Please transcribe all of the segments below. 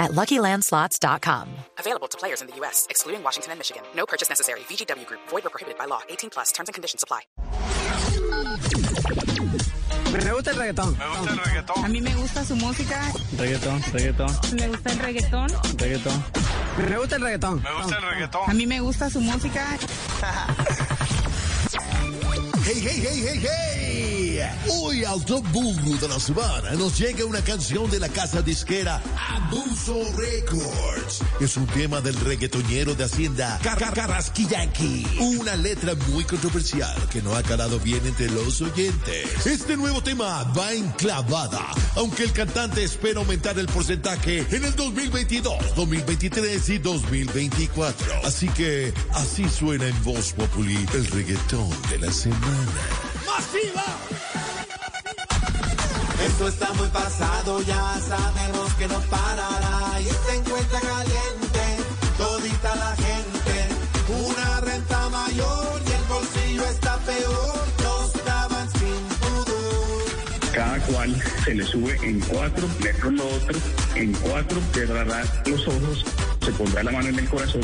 at LuckyLandSlots.com. Available to players in the U.S., excluding Washington and Michigan. No purchase necessary. VGW Group. Void or prohibited by law. 18 plus. Terms and conditions apply. Me gusta el reggaetón. Me gusta el reggaetón. A mí me gusta su música. Reggaetón, reggaetón, Me gusta el reggaetón. reggaetón. Me gusta el reggaetón. Me gusta el A mí me gusta su música. Hey, hey, hey, hey, hey. Hoy al top Bulbo de la semana nos llega una canción de la casa disquera Abuso Records. Es un tema del reggaetonero de Hacienda Car- Car- Carrasquillaki. Una letra muy controversial que no ha calado bien entre los oyentes. Este nuevo tema va enclavada, aunque el cantante espera aumentar el porcentaje en el 2022, 2023 y 2024. Así que así suena en Voz Populi el reggaetón de la semana. ¡Masiva! Esto está muy pasado, ya sabemos que no parará y se encuentra caliente todita la gente. Una renta mayor y el bolsillo está peor, nos daban sin pudor. cada cual se le sube en cuatro, le con lo otro, en cuatro, cerrará los ojos, se pondrá la mano en el corazón,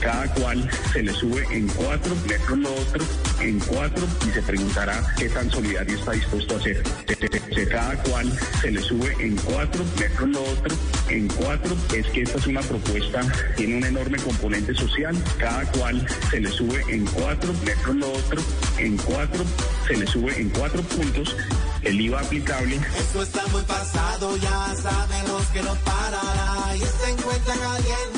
cada cual se le sube en cuatro, con lo otro, en cuatro, y se preguntará qué tan solidario está dispuesto a se- Cada cual se le sube en cuatro, con lo otro, en cuatro, es que esta es una propuesta, tiene un enorme componente social, cada cual se le sube en cuatro, con lo otro, en cuatro, se le sube en cuatro puntos, el IVA aplicable. Esto está muy pasado, ya sabemos que no parará y se encuentra caliente